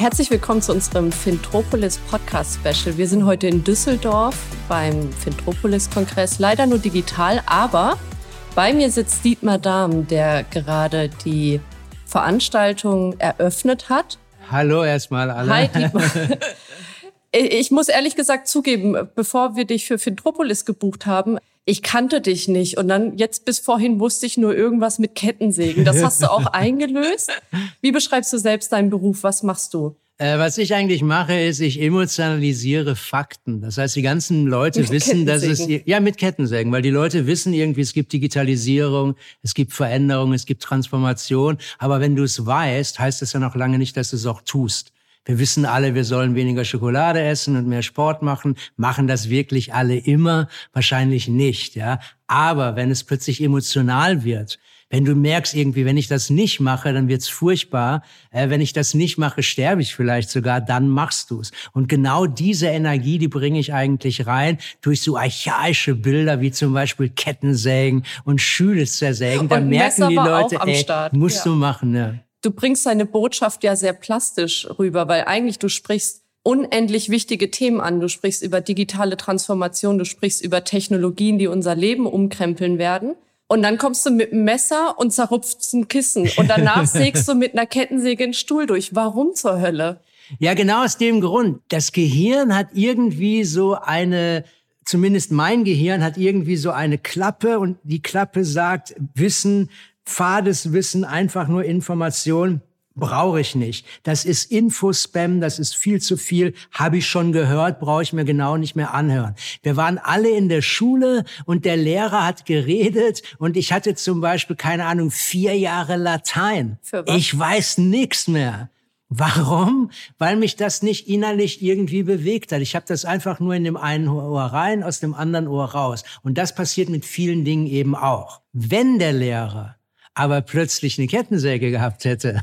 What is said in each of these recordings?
Herzlich willkommen zu unserem Fintropolis Podcast Special. Wir sind heute in Düsseldorf beim Fintropolis Kongress, leider nur digital, aber bei mir sitzt Dietmar Dahm, der gerade die Veranstaltung eröffnet hat. Hallo erstmal alle. Hi Dietmar. Ich muss ehrlich gesagt zugeben, bevor wir dich für Fintropolis gebucht haben, ich kannte dich nicht. Und dann jetzt bis vorhin wusste ich nur irgendwas mit Kettensägen. Das hast du auch eingelöst. Wie beschreibst du selbst deinen Beruf? Was machst du? Äh, was ich eigentlich mache, ist, ich emotionalisiere Fakten. Das heißt, die ganzen Leute mit wissen, dass es, ja, mit Kettensägen, weil die Leute wissen irgendwie, es gibt Digitalisierung, es gibt Veränderung, es gibt Transformation. Aber wenn du es weißt, heißt das ja noch lange nicht, dass du es auch tust. Wir wissen alle, wir sollen weniger Schokolade essen und mehr Sport machen. Machen das wirklich alle immer? Wahrscheinlich nicht, ja. Aber wenn es plötzlich emotional wird, wenn du merkst irgendwie, wenn ich das nicht mache, dann wird's furchtbar. Äh, wenn ich das nicht mache, sterbe ich vielleicht sogar. Dann machst du's. Und genau diese Energie, die bringe ich eigentlich rein durch so archaische Bilder wie zum Beispiel Kettensägen und Schüle zersägen. Da merken die Leute, ey, musst ja. du machen. Ne? Du bringst deine Botschaft ja sehr plastisch rüber, weil eigentlich du sprichst unendlich wichtige Themen an. Du sprichst über digitale Transformation, du sprichst über Technologien, die unser Leben umkrempeln werden. Und dann kommst du mit einem Messer und zerrupfst ein Kissen. Und danach sägst du mit einer Kettensäge einen Stuhl durch. Warum zur Hölle? Ja, genau aus dem Grund. Das Gehirn hat irgendwie so eine, zumindest mein Gehirn hat irgendwie so eine Klappe und die Klappe sagt, Wissen fades Wissen, einfach nur Information brauche ich nicht. Das ist Infospam, das ist viel zu viel, habe ich schon gehört, brauche ich mir genau nicht mehr anhören. Wir waren alle in der Schule und der Lehrer hat geredet und ich hatte zum Beispiel, keine Ahnung, vier Jahre Latein. Ich weiß nichts mehr. Warum? Weil mich das nicht innerlich irgendwie bewegt hat. Ich habe das einfach nur in dem einen Ohr rein, aus dem anderen Ohr raus. Und das passiert mit vielen Dingen eben auch. Wenn der Lehrer aber plötzlich eine Kettensäge gehabt hätte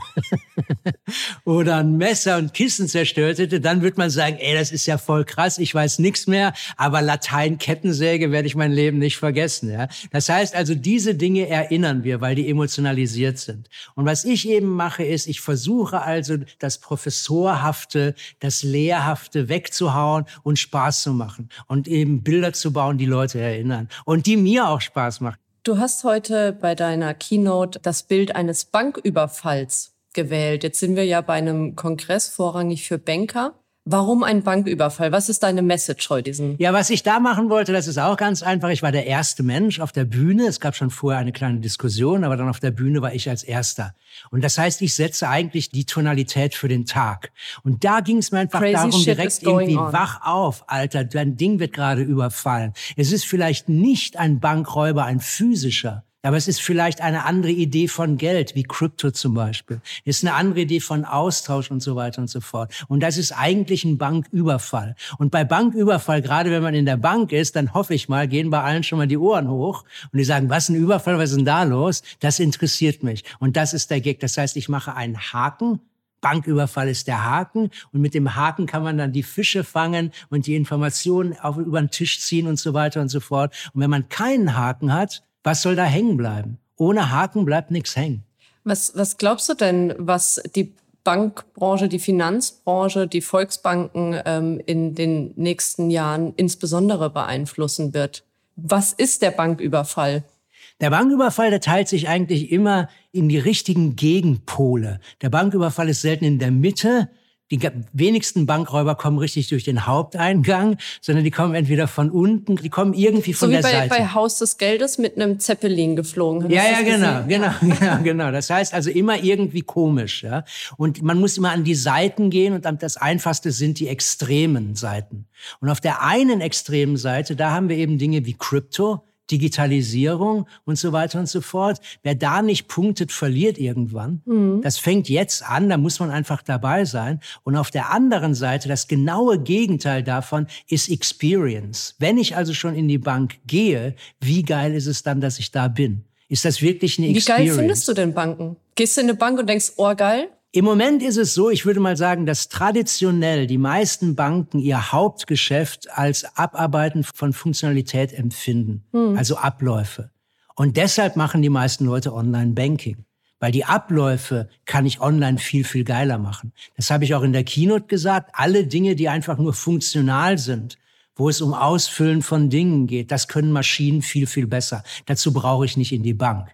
oder ein Messer und Kissen zerstört hätte, dann würde man sagen, ey, das ist ja voll krass, ich weiß nichts mehr, aber Latein Kettensäge werde ich mein Leben nicht vergessen. Ja? Das heißt also, diese Dinge erinnern wir, weil die emotionalisiert sind. Und was ich eben mache, ist, ich versuche also das Professorhafte, das Lehrhafte wegzuhauen und Spaß zu machen und eben Bilder zu bauen, die Leute erinnern und die mir auch Spaß machen. Du hast heute bei deiner Keynote das Bild eines Banküberfalls gewählt. Jetzt sind wir ja bei einem Kongress vorrangig für Banker. Warum ein Banküberfall? Was ist deine Message heute? Diesen? Ja, was ich da machen wollte, das ist auch ganz einfach. Ich war der erste Mensch auf der Bühne. Es gab schon vorher eine kleine Diskussion, aber dann auf der Bühne war ich als Erster. Und das heißt, ich setze eigentlich die Tonalität für den Tag. Und da ging es mir einfach Crazy darum, direkt irgendwie on. wach auf, Alter, dein Ding wird gerade überfallen. Es ist vielleicht nicht ein Bankräuber, ein physischer. Aber es ist vielleicht eine andere Idee von Geld, wie Krypto zum Beispiel. Es ist eine andere Idee von Austausch und so weiter und so fort. Und das ist eigentlich ein Banküberfall. Und bei Banküberfall, gerade wenn man in der Bank ist, dann hoffe ich mal, gehen bei allen schon mal die Ohren hoch und die sagen, was ein Überfall, was ist denn da los? Das interessiert mich. Und das ist der Gag. Das heißt, ich mache einen Haken Banküberfall ist der Haken und mit dem Haken kann man dann die Fische fangen und die Informationen auf, über den Tisch ziehen und so weiter und so fort. Und wenn man keinen Haken hat, was soll da hängen bleiben? Ohne Haken bleibt nichts hängen. Was, was glaubst du denn, was die Bankbranche, die Finanzbranche, die Volksbanken ähm, in den nächsten Jahren insbesondere beeinflussen wird? Was ist der Banküberfall? Der Banküberfall, der teilt sich eigentlich immer in die richtigen Gegenpole. Der Banküberfall ist selten in der Mitte, die wenigsten Bankräuber kommen richtig durch den Haupteingang, sondern die kommen entweder von unten, die kommen irgendwie von so der bei, Seite. bei Haus des Geldes mit einem Zeppelin geflogen. Ja, ja, genau, genau, genau, genau. Das heißt also immer irgendwie komisch, ja. Und man muss immer an die Seiten gehen und das einfachste sind die extremen Seiten. Und auf der einen extremen Seite, da haben wir eben Dinge wie Crypto, Digitalisierung und so weiter und so fort. Wer da nicht punktet, verliert irgendwann. Mhm. Das fängt jetzt an, da muss man einfach dabei sein. Und auf der anderen Seite, das genaue Gegenteil davon ist Experience. Wenn ich also schon in die Bank gehe, wie geil ist es dann, dass ich da bin? Ist das wirklich eine Experience? Wie geil findest du denn Banken? Gehst du in eine Bank und denkst, oh geil? Im Moment ist es so, ich würde mal sagen, dass traditionell die meisten Banken ihr Hauptgeschäft als Abarbeiten von Funktionalität empfinden, hm. also Abläufe. Und deshalb machen die meisten Leute Online-Banking. weil die Abläufe kann ich online viel, viel geiler machen. Das habe ich auch in der Keynote gesagt. Alle Dinge, die einfach nur funktional sind, wo es um Ausfüllen von Dingen geht, das können Maschinen viel, viel besser. Dazu brauche ich nicht in die Bank.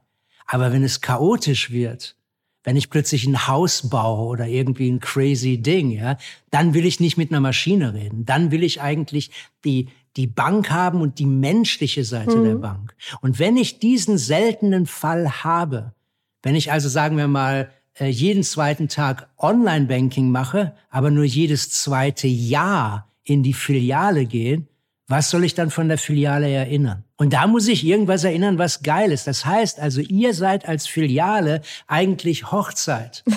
Aber wenn es chaotisch wird, wenn ich plötzlich ein Haus baue oder irgendwie ein crazy Ding, ja, dann will ich nicht mit einer Maschine reden. Dann will ich eigentlich die, die Bank haben und die menschliche Seite mhm. der Bank. Und wenn ich diesen seltenen Fall habe, wenn ich also sagen wir mal äh, jeden zweiten Tag Online-Banking mache, aber nur jedes zweite Jahr in die Filiale gehe, was soll ich dann von der Filiale erinnern? Und da muss ich irgendwas erinnern, was geil ist. Das heißt also, ihr seid als Filiale eigentlich Hochzeit.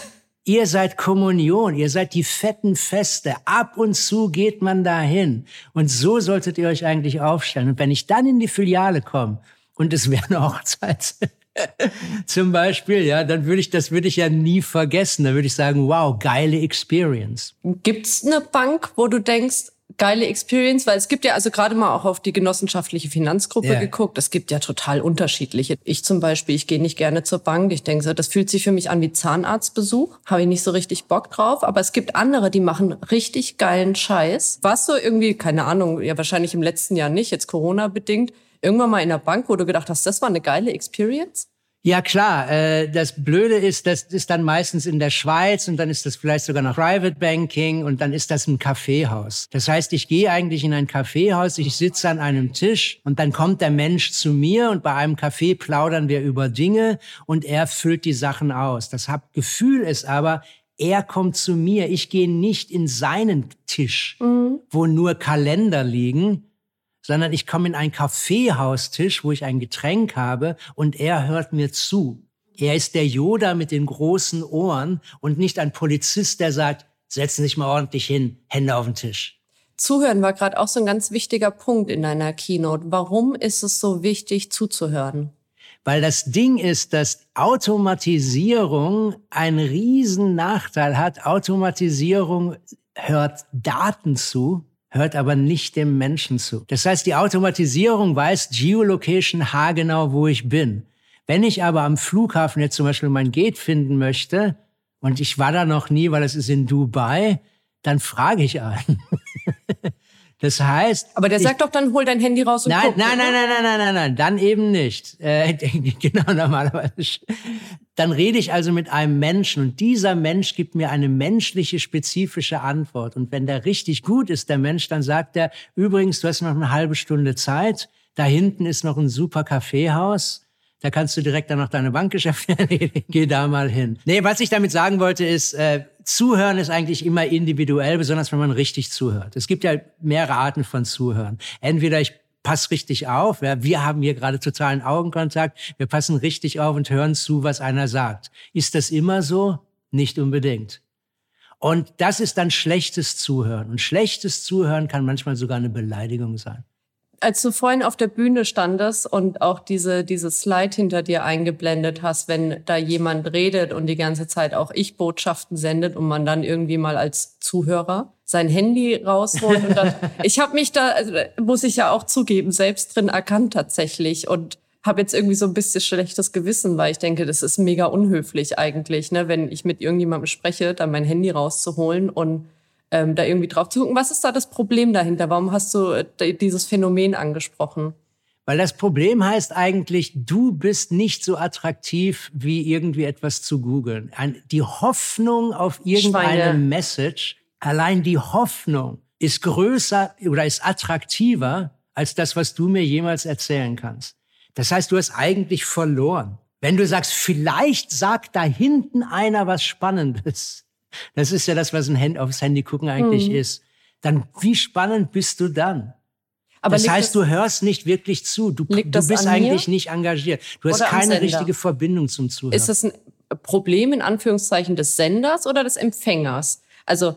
Ihr seid Kommunion, ihr seid die fetten Feste. Ab und zu geht man dahin. Und so solltet ihr euch eigentlich aufstellen. Und wenn ich dann in die Filiale komme und es wäre eine Hochzeit, zum Beispiel, ja, dann würde ich, das würde ich ja nie vergessen. Da würde ich sagen, wow, geile Experience. Gibt's eine Bank, wo du denkst, geile Experience, weil es gibt ja also gerade mal auch auf die genossenschaftliche Finanzgruppe yeah. geguckt. Es gibt ja total unterschiedliche. Ich zum Beispiel, ich gehe nicht gerne zur Bank. Ich denke so, das fühlt sich für mich an wie Zahnarztbesuch. Habe ich nicht so richtig Bock drauf. Aber es gibt andere, die machen richtig geilen Scheiß. Was so irgendwie, keine Ahnung, ja wahrscheinlich im letzten Jahr nicht, jetzt Corona bedingt. Irgendwann mal in der Bank, wo du gedacht hast, das war eine geile Experience? Ja klar, äh, das Blöde ist, das ist dann meistens in der Schweiz und dann ist das vielleicht sogar noch Private Banking und dann ist das ein Kaffeehaus. Das heißt, ich gehe eigentlich in ein Kaffeehaus, ich sitze an einem Tisch und dann kommt der Mensch zu mir und bei einem Kaffee plaudern wir über Dinge und er füllt die Sachen aus. Das hab Gefühl ist aber, er kommt zu mir, ich gehe nicht in seinen Tisch, mhm. wo nur Kalender liegen, sondern ich komme in einen Kaffeehaustisch, wo ich ein Getränk habe und er hört mir zu. Er ist der Yoda mit den großen Ohren und nicht ein Polizist, der sagt, setzen Sie sich mal ordentlich hin, Hände auf den Tisch. Zuhören war gerade auch so ein ganz wichtiger Punkt in deiner Keynote. Warum ist es so wichtig zuzuhören? Weil das Ding ist, dass Automatisierung einen riesen Nachteil hat. Automatisierung hört Daten zu, hört aber nicht dem Menschen zu. Das heißt, die Automatisierung weiß Geolocation haargenau, wo ich bin. Wenn ich aber am Flughafen jetzt zum Beispiel mein Gate finden möchte, und ich war da noch nie, weil es ist in Dubai, dann frage ich einen. Das heißt. Aber der sagt doch dann, hol dein Handy raus und nein, guck. Nein, nein, nein, nein, nein, nein, nein, dann eben nicht. Äh, genau, normalerweise. Dann rede ich also mit einem Menschen und dieser Mensch gibt mir eine menschliche, spezifische Antwort. Und wenn der richtig gut ist, der Mensch, dann sagt er, übrigens, du hast noch eine halbe Stunde Zeit. Da hinten ist noch ein super Kaffeehaus. Da kannst du direkt dann noch deine Bankgeschäfte erledigen. Geh da mal hin. Nee, was ich damit sagen wollte, ist, äh, Zuhören ist eigentlich immer individuell, besonders wenn man richtig zuhört. Es gibt ja mehrere Arten von Zuhören. Entweder ich passe richtig auf, ja, wir haben hier gerade totalen Augenkontakt, wir passen richtig auf und hören zu, was einer sagt. Ist das immer so? Nicht unbedingt. Und das ist dann schlechtes Zuhören. Und schlechtes Zuhören kann manchmal sogar eine Beleidigung sein als du vorhin auf der Bühne standest und auch diese, diese Slide hinter dir eingeblendet hast, wenn da jemand redet und die ganze Zeit auch ich Botschaften sendet und man dann irgendwie mal als Zuhörer sein Handy rausholt und dann, ich habe mich da, also, muss ich ja auch zugeben, selbst drin erkannt tatsächlich und habe jetzt irgendwie so ein bisschen schlechtes Gewissen, weil ich denke, das ist mega unhöflich eigentlich, ne, wenn ich mit irgendjemandem spreche, dann mein Handy rauszuholen und ähm, da irgendwie drauf zu gucken. Was ist da das Problem dahinter? Warum hast du äh, dieses Phänomen angesprochen? Weil das Problem heißt eigentlich, du bist nicht so attraktiv, wie irgendwie etwas zu googeln. die Hoffnung auf irgendeine Schweine. Message, allein die Hoffnung ist größer oder ist attraktiver als das, was du mir jemals erzählen kannst. Das heißt, du hast eigentlich verloren. Wenn du sagst, vielleicht sagt da hinten einer was Spannendes, das ist ja das, was ein Hand aufs Handy gucken eigentlich mhm. ist. Dann, wie spannend bist du dann? Aber das heißt, das, du hörst nicht wirklich zu. Du, du bist eigentlich nicht engagiert. Du hast keine richtige Verbindung zum Zuhören. Ist das ein Problem in Anführungszeichen des Senders oder des Empfängers? Also.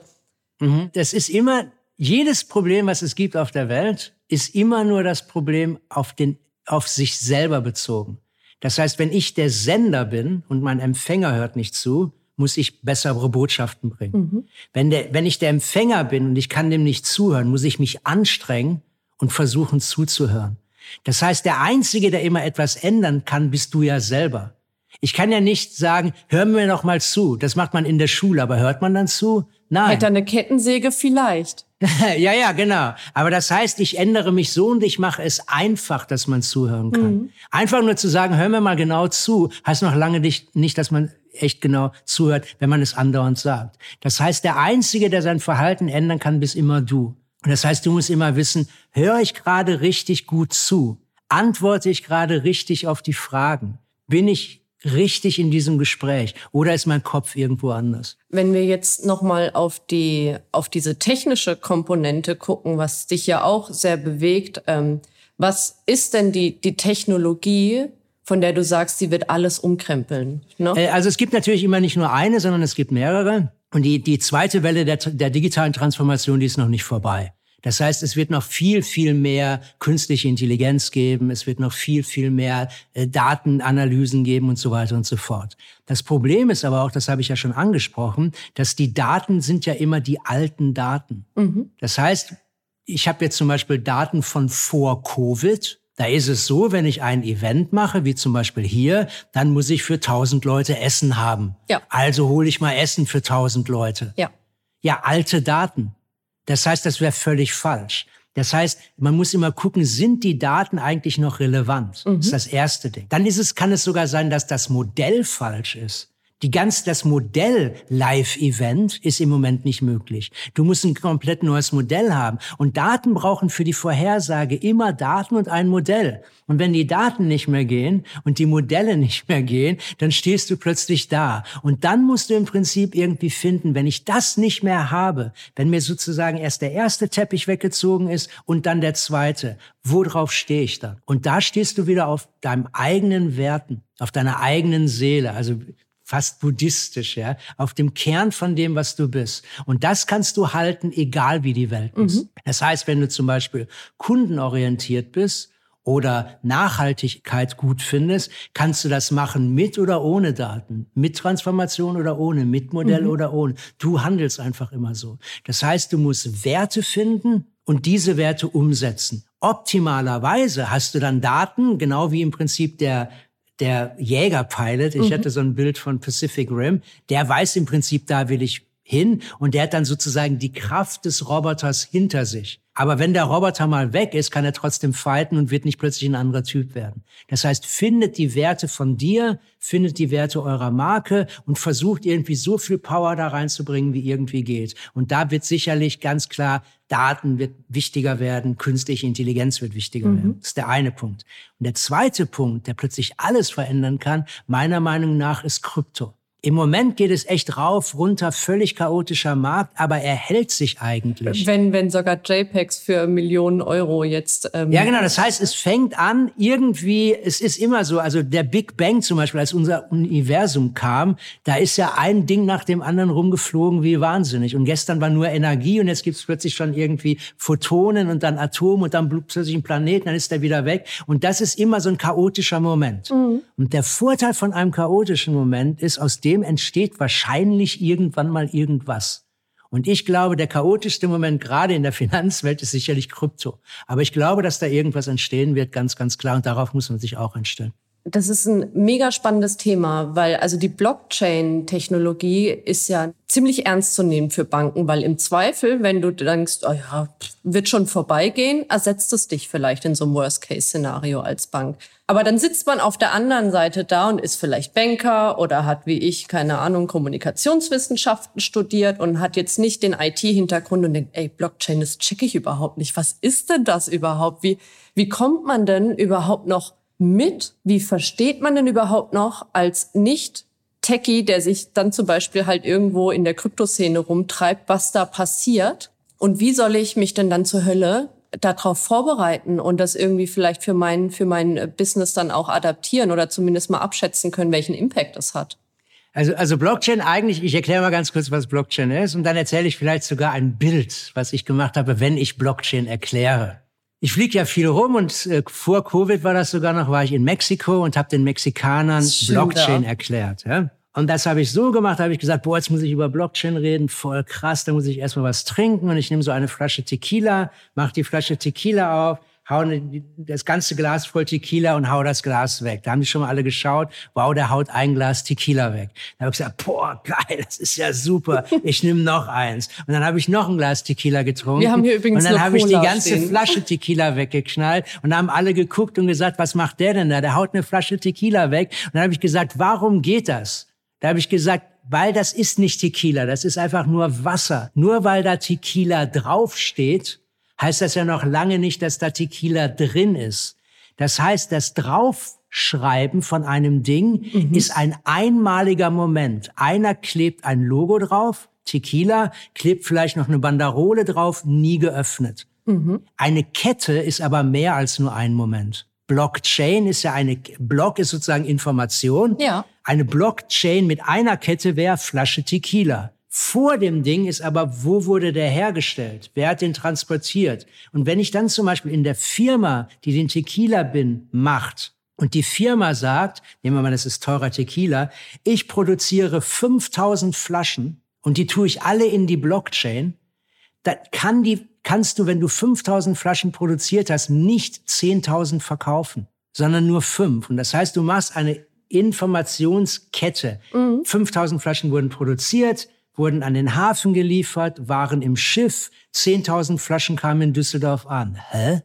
Mhm. Das ist immer, jedes Problem, was es gibt auf der Welt, ist immer nur das Problem auf den, auf sich selber bezogen. Das heißt, wenn ich der Sender bin und mein Empfänger hört nicht zu, muss ich bessere Botschaften bringen. Mhm. Wenn, der, wenn ich der Empfänger bin und ich kann dem nicht zuhören, muss ich mich anstrengen und versuchen zuzuhören. Das heißt, der Einzige, der immer etwas ändern kann, bist du ja selber. Ich kann ja nicht sagen, hör mir noch mal zu. Das macht man in der Schule, aber hört man dann zu? Nein. Hätte eine Kettensäge vielleicht. ja, ja, genau. Aber das heißt, ich ändere mich so und ich mache es einfach, dass man zuhören kann. Mhm. Einfach nur zu sagen, hör mir mal genau zu, heißt noch lange nicht, nicht, dass man echt genau zuhört, wenn man es andauernd sagt. Das heißt, der Einzige, der sein Verhalten ändern kann, bist immer du. Und das heißt, du musst immer wissen, höre ich gerade richtig gut zu? Antworte ich gerade richtig auf die Fragen? Bin ich richtig in diesem Gespräch oder ist mein Kopf irgendwo anders? Wenn wir jetzt noch mal auf die auf diese technische Komponente gucken, was dich ja auch sehr bewegt, ähm, was ist denn die die Technologie, von der du sagst, sie wird alles umkrempeln? Ne? Äh, also es gibt natürlich immer nicht nur eine, sondern es gibt mehrere. Und die die zweite Welle der, der digitalen Transformation, die ist noch nicht vorbei. Das heißt, es wird noch viel, viel mehr künstliche Intelligenz geben, es wird noch viel, viel mehr äh, Datenanalysen geben und so weiter und so fort. Das Problem ist aber auch, das habe ich ja schon angesprochen, dass die Daten sind ja immer die alten Daten. Mhm. Das heißt, ich habe jetzt zum Beispiel Daten von vor Covid. Da ist es so, wenn ich ein Event mache, wie zum Beispiel hier, dann muss ich für 1000 Leute Essen haben. Ja. Also hole ich mal Essen für 1000 Leute. Ja. Ja, alte Daten. Das heißt, das wäre völlig falsch. Das heißt, man muss immer gucken, sind die Daten eigentlich noch relevant? Mhm. Das ist das erste Ding. Dann ist es, kann es sogar sein, dass das Modell falsch ist. Die ganz, das Modell Live-Event ist im Moment nicht möglich. Du musst ein komplett neues Modell haben. Und Daten brauchen für die Vorhersage immer Daten und ein Modell. Und wenn die Daten nicht mehr gehen und die Modelle nicht mehr gehen, dann stehst du plötzlich da. Und dann musst du im Prinzip irgendwie finden, wenn ich das nicht mehr habe, wenn mir sozusagen erst der erste Teppich weggezogen ist und dann der zweite, worauf stehe ich dann? Und da stehst du wieder auf deinem eigenen Werten, auf deiner eigenen Seele. Also fast buddhistisch, ja, auf dem Kern von dem, was du bist. Und das kannst du halten, egal wie die Welt ist. Mhm. Das heißt, wenn du zum Beispiel kundenorientiert bist oder Nachhaltigkeit gut findest, kannst du das machen mit oder ohne Daten, mit Transformation oder ohne, mit Modell mhm. oder ohne. Du handelst einfach immer so. Das heißt, du musst Werte finden und diese Werte umsetzen. Optimalerweise hast du dann Daten, genau wie im Prinzip der der Jägerpilot, ich mhm. hatte so ein Bild von Pacific Rim, der weiß im Prinzip, da will ich hin und der hat dann sozusagen die Kraft des Roboters hinter sich. Aber wenn der Roboter mal weg ist, kann er trotzdem fighten und wird nicht plötzlich ein anderer Typ werden. Das heißt, findet die Werte von dir, findet die Werte eurer Marke und versucht irgendwie so viel Power da reinzubringen, wie irgendwie geht. Und da wird sicherlich ganz klar, Daten wird wichtiger werden, künstliche Intelligenz wird wichtiger mhm. werden. Das ist der eine Punkt. Und der zweite Punkt, der plötzlich alles verändern kann, meiner Meinung nach, ist Krypto. Im Moment geht es echt rauf, runter, völlig chaotischer Markt, aber er hält sich eigentlich. Wenn, wenn sogar JPEGs für Millionen Euro jetzt. Ähm ja, genau. Das heißt, es fängt an, irgendwie, es ist immer so, also der Big Bang zum Beispiel, als unser Universum kam, da ist ja ein Ding nach dem anderen rumgeflogen wie wahnsinnig. Und gestern war nur Energie und jetzt gibt's plötzlich schon irgendwie Photonen und dann Atom und dann plötzlich ein Planeten, dann ist der wieder weg. Und das ist immer so ein chaotischer Moment. Mhm. Und der Vorteil von einem chaotischen Moment ist, aus dem dem entsteht wahrscheinlich irgendwann mal irgendwas. Und ich glaube, der chaotischste Moment gerade in der Finanzwelt ist sicherlich Krypto. Aber ich glaube, dass da irgendwas entstehen wird, ganz, ganz klar. Und darauf muss man sich auch einstellen. Das ist ein mega spannendes Thema, weil also die Blockchain-Technologie ist ja ziemlich ernst zu nehmen für Banken, weil im Zweifel, wenn du denkst, oh ja, wird schon vorbeigehen, ersetzt es dich vielleicht in so einem Worst-Case-Szenario als Bank. Aber dann sitzt man auf der anderen Seite da und ist vielleicht Banker oder hat wie ich, keine Ahnung, Kommunikationswissenschaften studiert und hat jetzt nicht den IT-Hintergrund und denkt, ey, Blockchain, das checke ich überhaupt nicht. Was ist denn das überhaupt? Wie, wie kommt man denn überhaupt noch mit? Wie versteht man denn überhaupt noch als nicht Techie, der sich dann zum Beispiel halt irgendwo in der Kryptoszene rumtreibt, was da passiert? Und wie soll ich mich denn dann zur Hölle darauf vorbereiten und das irgendwie vielleicht für mein, für mein Business dann auch adaptieren oder zumindest mal abschätzen können, welchen Impact es hat? Also, also Blockchain eigentlich, ich erkläre mal ganz kurz, was Blockchain ist und dann erzähle ich vielleicht sogar ein Bild, was ich gemacht habe, wenn ich Blockchain erkläre. Ich fliege ja viel rum und äh, vor Covid war das sogar noch, war ich in Mexiko und habe den Mexikanern Blockchain erklärt. Ja? Und das habe ich so gemacht, habe ich gesagt, boah, jetzt muss ich über Blockchain reden, voll krass, da muss ich erstmal was trinken und ich nehme so eine Flasche Tequila, mache die Flasche Tequila auf, hau ne, das ganze Glas voll Tequila und hau das Glas weg. Da haben die schon mal alle geschaut, wow, der haut ein Glas Tequila weg. Da habe ich gesagt, boah, geil, das ist ja super. Ich nehme noch eins. Und dann habe ich noch ein Glas Tequila getrunken. Wir haben hier übrigens Und dann habe ich die ganze stehen. Flasche Tequila weggeknallt und haben alle geguckt und gesagt, was macht der denn da? Der haut eine Flasche Tequila weg. Und dann habe ich gesagt, warum geht das? Da habe ich gesagt, weil das ist nicht Tequila, das ist einfach nur Wasser. Nur weil da Tequila draufsteht, heißt das ja noch lange nicht, dass da Tequila drin ist. Das heißt, das Draufschreiben von einem Ding mhm. ist ein einmaliger Moment. Einer klebt ein Logo drauf, Tequila, klebt vielleicht noch eine Banderole drauf, nie geöffnet. Mhm. Eine Kette ist aber mehr als nur ein Moment. Blockchain ist ja eine, Block ist sozusagen Information. Ja. Eine Blockchain mit einer Kette wäre Flasche Tequila. Vor dem Ding ist aber, wo wurde der hergestellt? Wer hat den transportiert? Und wenn ich dann zum Beispiel in der Firma, die den Tequila bin, macht, und die Firma sagt, nehmen wir mal, das ist teurer Tequila, ich produziere 5000 Flaschen und die tue ich alle in die Blockchain, da kann die, kannst du, wenn du 5000 Flaschen produziert hast, nicht 10.000 verkaufen, sondern nur fünf. Und das heißt, du machst eine Informationskette. Mhm. 5000 Flaschen wurden produziert, wurden an den Hafen geliefert, waren im Schiff. 10.000 Flaschen kamen in Düsseldorf an. Hä?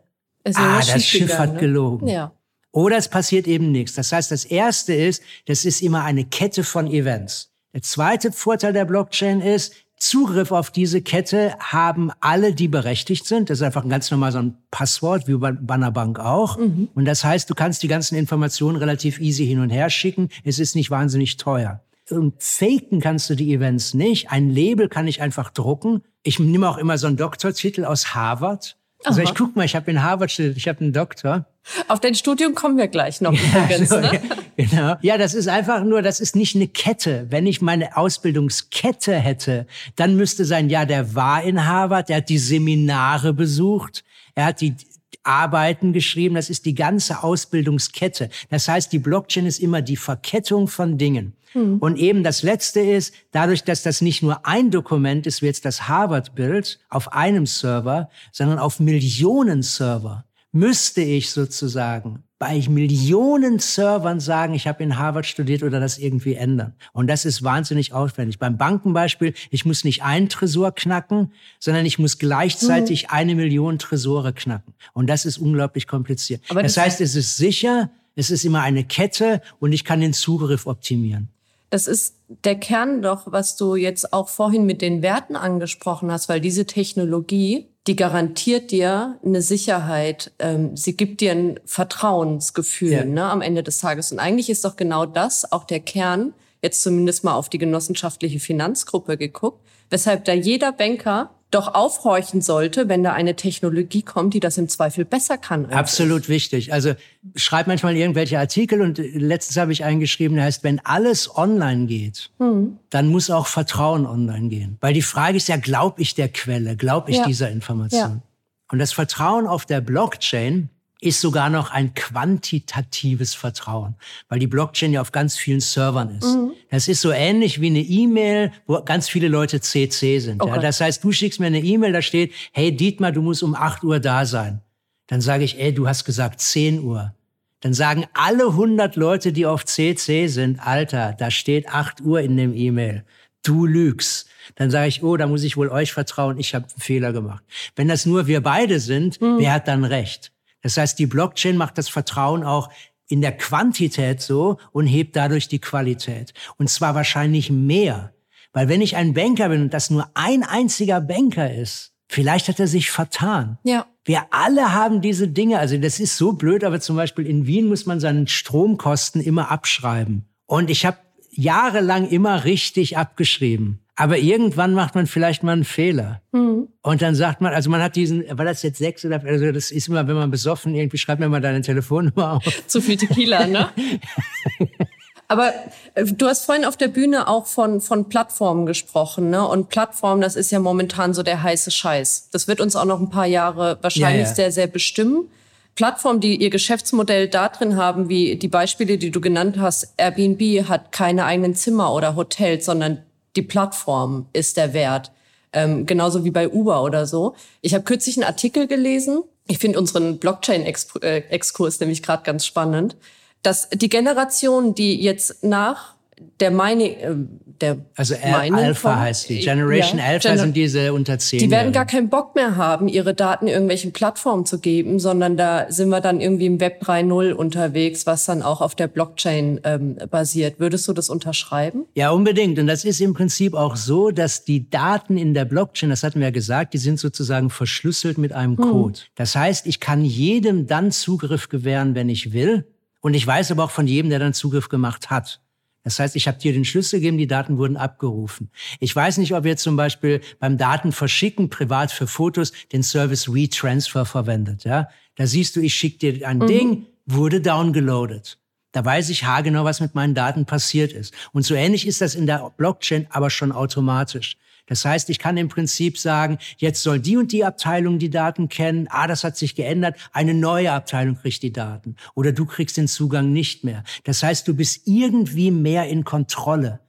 ah, das Schiff hat ne? gelogen. Ja. Oder es passiert eben nichts. Das heißt, das erste ist, das ist immer eine Kette von Events. Der zweite Vorteil der Blockchain ist, Zugriff auf diese Kette haben alle, die berechtigt sind. Das ist einfach ein ganz normal so ein Passwort, wie bei einer Bank auch. Mhm. Und das heißt, du kannst die ganzen Informationen relativ easy hin und her schicken. Es ist nicht wahnsinnig teuer. Und faken kannst du die Events nicht. Ein Label kann ich einfach drucken. Ich nehme auch immer so einen Doktortitel aus Harvard. Also Aha. ich guck mal, ich habe in Harvard studiert, ich habe einen Doktor. Auf dein Studium kommen wir gleich noch übrigens. Ja, so, ne? ja, genau. Ja, das ist einfach nur, das ist nicht eine Kette. Wenn ich meine Ausbildungskette hätte, dann müsste sein, ja, der war in Harvard, der hat die Seminare besucht, er hat die Arbeiten geschrieben, das ist die ganze Ausbildungskette. Das heißt, die Blockchain ist immer die Verkettung von Dingen. Mhm. Und eben das Letzte ist, dadurch, dass das nicht nur ein Dokument ist, wie jetzt das Harvard-Bild auf einem Server, sondern auf Millionen Server, müsste ich sozusagen bei Millionen Servern sagen, ich habe in Harvard studiert oder das irgendwie ändern. Und das ist wahnsinnig aufwendig. Beim Bankenbeispiel, ich muss nicht einen Tresor knacken, sondern ich muss gleichzeitig mhm. eine Million Tresore knacken. Und das ist unglaublich kompliziert. Aber das, das heißt, es ist sicher, es ist immer eine Kette und ich kann den Zugriff optimieren. Das ist der Kern doch, was du jetzt auch vorhin mit den Werten angesprochen hast, weil diese Technologie, die garantiert dir eine Sicherheit, ähm, sie gibt dir ein Vertrauensgefühl ja. ne, am Ende des Tages. Und eigentlich ist doch genau das auch der Kern, jetzt zumindest mal auf die genossenschaftliche Finanzgruppe geguckt, weshalb da jeder Banker doch aufhorchen sollte, wenn da eine Technologie kommt, die das im Zweifel besser kann. Absolut wichtig. Also schreib manchmal irgendwelche Artikel und letztens habe ich eingeschrieben, der heißt, wenn alles online geht, hm. dann muss auch Vertrauen online gehen. Weil die Frage ist ja, glaube ich der Quelle, glaube ich ja. dieser Information? Ja. Und das Vertrauen auf der Blockchain ist sogar noch ein quantitatives Vertrauen, weil die Blockchain ja auf ganz vielen Servern ist. Mhm. Das ist so ähnlich wie eine E-Mail, wo ganz viele Leute CC sind. Okay. Ja, das heißt, du schickst mir eine E-Mail, da steht, hey Dietmar, du musst um 8 Uhr da sein. Dann sage ich, ey, du hast gesagt 10 Uhr. Dann sagen alle 100 Leute, die auf CC sind, Alter, da steht 8 Uhr in dem E-Mail. Du lügst. Dann sage ich, oh, da muss ich wohl euch vertrauen, ich habe einen Fehler gemacht. Wenn das nur wir beide sind, mhm. wer hat dann recht? Das heißt, die Blockchain macht das Vertrauen auch in der Quantität so und hebt dadurch die Qualität. Und zwar wahrscheinlich mehr. Weil wenn ich ein Banker bin und das nur ein einziger Banker ist, vielleicht hat er sich vertan. Ja. Wir alle haben diese Dinge. Also das ist so blöd, aber zum Beispiel in Wien muss man seinen Stromkosten immer abschreiben. Und ich habe jahrelang immer richtig abgeschrieben. Aber irgendwann macht man vielleicht mal einen Fehler. Mhm. Und dann sagt man, also man hat diesen, war das jetzt sechs oder, also das ist immer, wenn man besoffen, irgendwie schreibt mir mal deine Telefonnummer auf. Zu viel Tequila, ne? Aber äh, du hast vorhin auf der Bühne auch von, von Plattformen gesprochen, ne? Und Plattformen, das ist ja momentan so der heiße Scheiß. Das wird uns auch noch ein paar Jahre wahrscheinlich ja, ja. sehr, sehr bestimmen. Plattformen, die ihr Geschäftsmodell da drin haben, wie die Beispiele, die du genannt hast, Airbnb hat keine eigenen Zimmer oder Hotels, sondern die Plattform ist der Wert. Ähm, genauso wie bei Uber oder so. Ich habe kürzlich einen Artikel gelesen, Ich finde unseren Blockchain-Exkurs nämlich gerade ganz spannend, dass die Generation, die jetzt nach der meine, äh, der also Mining Alpha von, heißt die Generation ja, Alpha Gener sind diese unter zehn. Die werden gar keinen Bock mehr haben, ihre Daten irgendwelchen Plattformen zu geben, sondern da sind wir dann irgendwie im Web 3.0 unterwegs, was dann auch auf der Blockchain ähm, basiert. Würdest du das unterschreiben? Ja, unbedingt. Und das ist im Prinzip auch so, dass die Daten in der Blockchain, das hatten wir ja gesagt, die sind sozusagen verschlüsselt mit einem hm. Code. Hm. Das heißt, ich kann jedem dann Zugriff gewähren, wenn ich will. Und ich weiß aber auch von jedem, der dann Zugriff gemacht hat. Das heißt, ich habe dir den Schlüssel gegeben, die Daten wurden abgerufen. Ich weiß nicht, ob ihr zum Beispiel beim Datenverschicken privat für Fotos den Service WeTransfer verwendet. Ja, da siehst du, ich schicke dir ein mhm. Ding, wurde downgeloadet. Da weiß ich haargenau, was mit meinen Daten passiert ist. Und so ähnlich ist das in der Blockchain, aber schon automatisch. Das heißt, ich kann im Prinzip sagen, jetzt soll die und die Abteilung die Daten kennen. Ah, das hat sich geändert. Eine neue Abteilung kriegt die Daten. Oder du kriegst den Zugang nicht mehr. Das heißt, du bist irgendwie mehr in Kontrolle.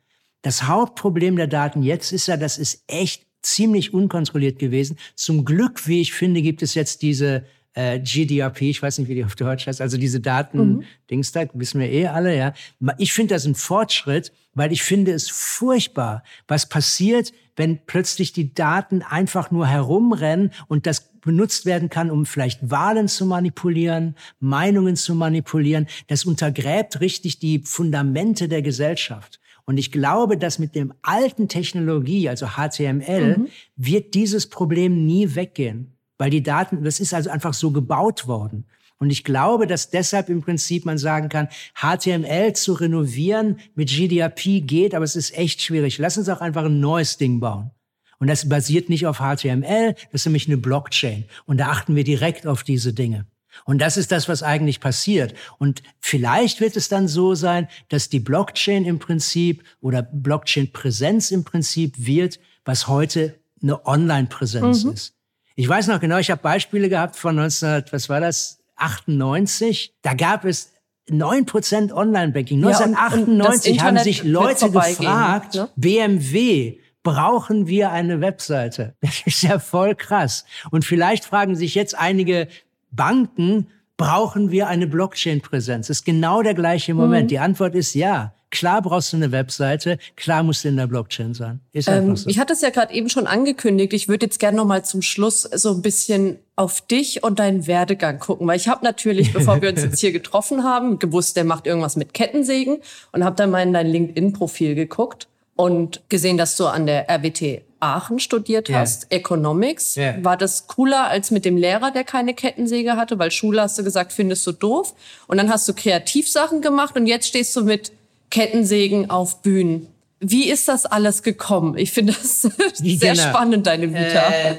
Das Hauptproblem der Daten jetzt ist ja, das ist echt ziemlich unkontrolliert gewesen. Zum Glück, wie ich finde, gibt es jetzt diese äh, GDRP, ich weiß nicht, wie die auf Deutsch heißt, also diese Daten-Dings mhm. da, wissen wir eh alle, ja. Ich finde das ein Fortschritt, weil ich finde es furchtbar, was passiert, wenn plötzlich die Daten einfach nur herumrennen und das benutzt werden kann, um vielleicht Wahlen zu manipulieren, Meinungen zu manipulieren. Das untergräbt richtig die Fundamente der Gesellschaft. Und ich glaube, dass mit dem alten Technologie, also HTML, mhm. wird dieses Problem nie weggehen. Weil die Daten, das ist also einfach so gebaut worden. Und ich glaube, dass deshalb im Prinzip man sagen kann, HTML zu renovieren mit GDRP geht, aber es ist echt schwierig. Lass uns auch einfach ein neues Ding bauen. Und das basiert nicht auf HTML, das ist nämlich eine Blockchain. Und da achten wir direkt auf diese Dinge. Und das ist das, was eigentlich passiert. Und vielleicht wird es dann so sein, dass die Blockchain im Prinzip oder Blockchain-Präsenz im Prinzip wird, was heute eine Online-Präsenz mhm. ist. Ich weiß noch genau, ich habe Beispiele gehabt von 19, was war das, 98. Da gab es 9% Online-Banking. 1998 ja, haben sich Leute gefragt, ne? BMW, brauchen wir eine Webseite? Das ist ja voll krass. Und vielleicht fragen sich jetzt einige Banken, brauchen wir eine Blockchain-Präsenz? Das ist genau der gleiche Moment. Mhm. Die Antwort ist ja. Klar brauchst du eine Webseite, klar musst du in der Blockchain sein. Ist ähm, so. Ich hatte es ja gerade eben schon angekündigt. Ich würde jetzt gerne noch mal zum Schluss so ein bisschen auf dich und deinen Werdegang gucken, weil ich habe natürlich, bevor wir uns jetzt hier getroffen haben, gewusst, der macht irgendwas mit Kettensägen und habe dann mal in dein LinkedIn-Profil geguckt und gesehen, dass du an der RWT Aachen studiert yeah. hast, Economics. Yeah. War das cooler als mit dem Lehrer, der keine Kettensäge hatte? Weil Schule hast du gesagt, findest du doof. Und dann hast du Kreativsachen gemacht und jetzt stehst du mit Kettensägen auf Bühnen. Wie ist das alles gekommen? Ich finde das sehr genau. spannend, deine Vita. Äh,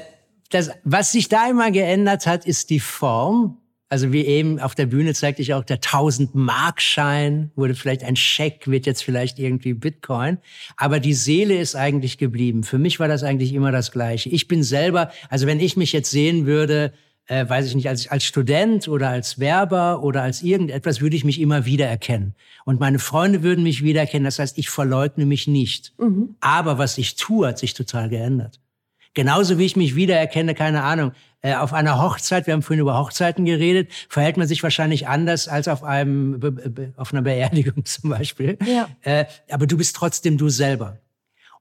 das, was sich da immer geändert hat, ist die Form. Also wie eben auf der Bühne zeigte ich auch der 1000-Mark-Schein, wurde vielleicht ein Scheck, wird jetzt vielleicht irgendwie Bitcoin. Aber die Seele ist eigentlich geblieben. Für mich war das eigentlich immer das Gleiche. Ich bin selber, also wenn ich mich jetzt sehen würde, äh, weiß ich nicht, als, als Student oder als Werber oder als irgendetwas, würde ich mich immer wiedererkennen. Und meine Freunde würden mich wiedererkennen. Das heißt, ich verleugne mich nicht. Mhm. Aber was ich tue, hat sich total geändert. Genauso wie ich mich wiedererkenne, keine Ahnung, äh, auf einer Hochzeit, wir haben vorhin über Hochzeiten geredet, verhält man sich wahrscheinlich anders als auf einem, auf einer Beerdigung zum Beispiel. Ja. Äh, aber du bist trotzdem du selber.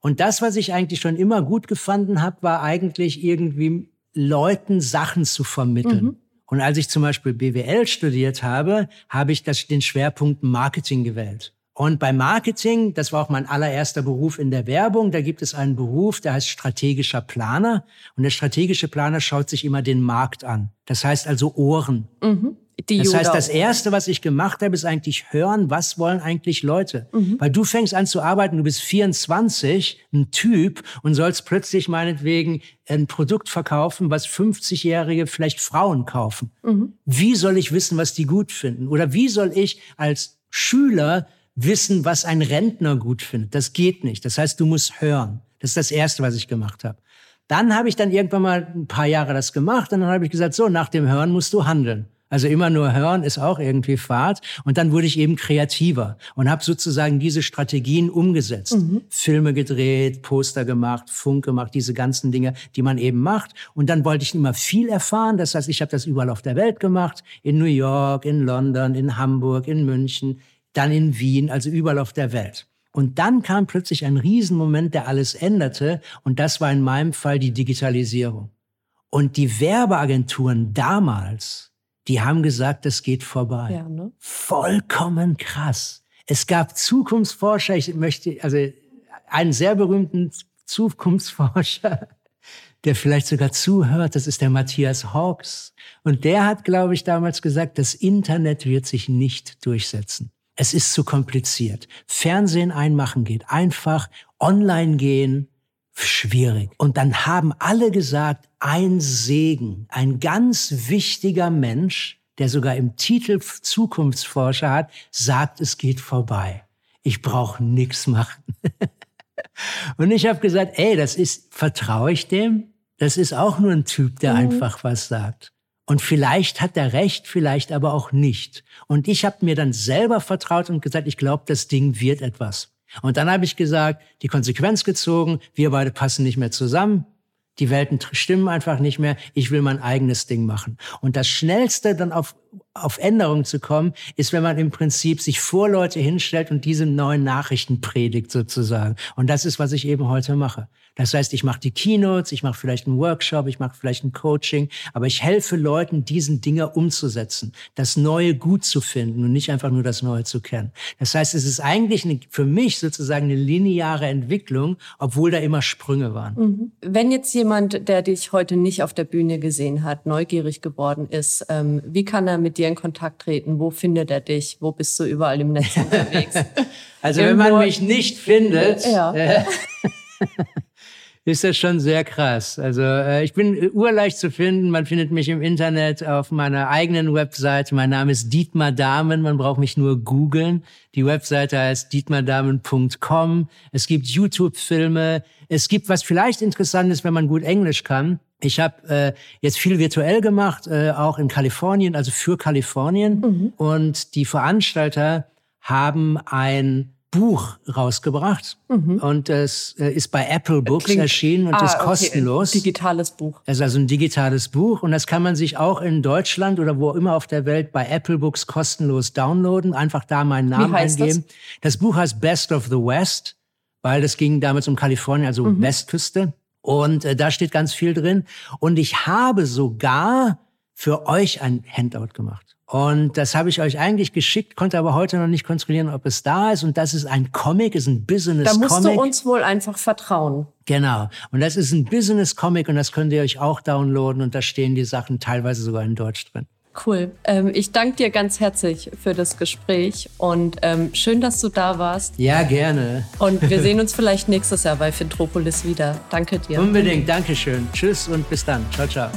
Und das, was ich eigentlich schon immer gut gefunden habe, war eigentlich irgendwie Leuten Sachen zu vermitteln. Mhm. Und als ich zum Beispiel BWL studiert habe, habe ich das, den Schwerpunkt Marketing gewählt. Und bei Marketing, das war auch mein allererster Beruf in der Werbung, da gibt es einen Beruf, der heißt strategischer Planer. Und der strategische Planer schaut sich immer den Markt an. Das heißt also Ohren. Mhm. Die das heißt, das Erste, was ich gemacht habe, ist eigentlich hören, was wollen eigentlich Leute. Mhm. Weil du fängst an zu arbeiten, du bist 24, ein Typ und sollst plötzlich meinetwegen ein Produkt verkaufen, was 50-jährige vielleicht Frauen kaufen. Mhm. Wie soll ich wissen, was die gut finden? Oder wie soll ich als Schüler wissen, was ein Rentner gut findet? Das geht nicht. Das heißt, du musst hören. Das ist das Erste, was ich gemacht habe. Dann habe ich dann irgendwann mal ein paar Jahre das gemacht und dann habe ich gesagt, so, nach dem Hören musst du handeln. Also immer nur hören ist auch irgendwie Fahrt. Und dann wurde ich eben kreativer und habe sozusagen diese Strategien umgesetzt. Mhm. Filme gedreht, Poster gemacht, Funk gemacht, diese ganzen Dinge, die man eben macht. Und dann wollte ich immer viel erfahren. Das heißt, ich habe das überall auf der Welt gemacht. In New York, in London, in Hamburg, in München, dann in Wien, also überall auf der Welt. Und dann kam plötzlich ein Riesenmoment, der alles änderte. Und das war in meinem Fall die Digitalisierung. Und die Werbeagenturen damals, die haben gesagt, das geht vorbei. Ja, ne? Vollkommen krass. Es gab Zukunftsforscher, ich möchte, also einen sehr berühmten Zukunftsforscher, der vielleicht sogar zuhört, das ist der Matthias Hawks. Und der hat, glaube ich, damals gesagt, das Internet wird sich nicht durchsetzen. Es ist zu kompliziert. Fernsehen einmachen geht einfach, online gehen schwierig. Und dann haben alle gesagt, ein Segen, ein ganz wichtiger Mensch, der sogar im Titel Zukunftsforscher hat, sagt, es geht vorbei. Ich brauche nichts machen. Und ich habe gesagt, ey, das ist, vertraue ich dem? Das ist auch nur ein Typ, der mhm. einfach was sagt. Und vielleicht hat er recht, vielleicht aber auch nicht. Und ich habe mir dann selber vertraut und gesagt, ich glaube, das Ding wird etwas. Und dann habe ich gesagt, die Konsequenz gezogen, wir beide passen nicht mehr zusammen. Die Welten stimmen einfach nicht mehr. Ich will mein eigenes Ding machen. Und das Schnellste dann auf, auf Änderungen zu kommen, ist, wenn man im Prinzip sich vor Leute hinstellt und diese neuen Nachrichten predigt sozusagen. Und das ist, was ich eben heute mache. Das heißt, ich mache die Keynotes, ich mache vielleicht einen Workshop, ich mache vielleicht ein Coaching, aber ich helfe Leuten, diesen Dinge umzusetzen, das Neue gut zu finden und nicht einfach nur das Neue zu kennen. Das heißt, es ist eigentlich eine, für mich sozusagen eine lineare Entwicklung, obwohl da immer Sprünge waren. Mhm. Wenn jetzt jemand, der dich heute nicht auf der Bühne gesehen hat, neugierig geworden ist, ähm, wie kann er mit dir in Kontakt treten? Wo findet er dich? Wo bist du überall im Netz unterwegs? also Irgendwo wenn man mich nicht findet, ja. äh, ist das schon sehr krass. Also äh, ich bin urleicht zu finden. Man findet mich im Internet auf meiner eigenen Webseite. Mein Name ist Dietmar Dahmen. Man braucht mich nur googeln. Die Webseite heißt dietmardamen.com. Es gibt YouTube-Filme. Es gibt was vielleicht interessant ist, wenn man gut Englisch kann. Ich habe äh, jetzt viel virtuell gemacht, äh, auch in Kalifornien, also für Kalifornien. Mhm. Und die Veranstalter haben ein Buch rausgebracht mhm. und es äh, ist bei Apple Books Klingt, erschienen und ah, ist kostenlos. Okay, digitales Buch. Es ist also ein digitales Buch und das kann man sich auch in Deutschland oder wo immer auf der Welt bei Apple Books kostenlos downloaden. Einfach da meinen Namen eingeben. Das? das? Buch heißt Best of the West, weil das ging damals um Kalifornien, also mhm. Westküste. Und äh, da steht ganz viel drin. Und ich habe sogar für euch ein Handout gemacht. Und das habe ich euch eigentlich geschickt, konnte aber heute noch nicht kontrollieren, ob es da ist. Und das ist ein Comic, ist ein Business-Comic. Da musst du uns wohl einfach vertrauen. Genau. Und das ist ein Business-Comic und das könnt ihr euch auch downloaden. Und da stehen die Sachen teilweise sogar in Deutsch drin. Cool. Ähm, ich danke dir ganz herzlich für das Gespräch und ähm, schön, dass du da warst. Ja, gerne. Und wir sehen uns vielleicht nächstes Jahr bei Fintropolis wieder. Danke dir. Unbedingt. Dankeschön. Tschüss und bis dann. Ciao, ciao.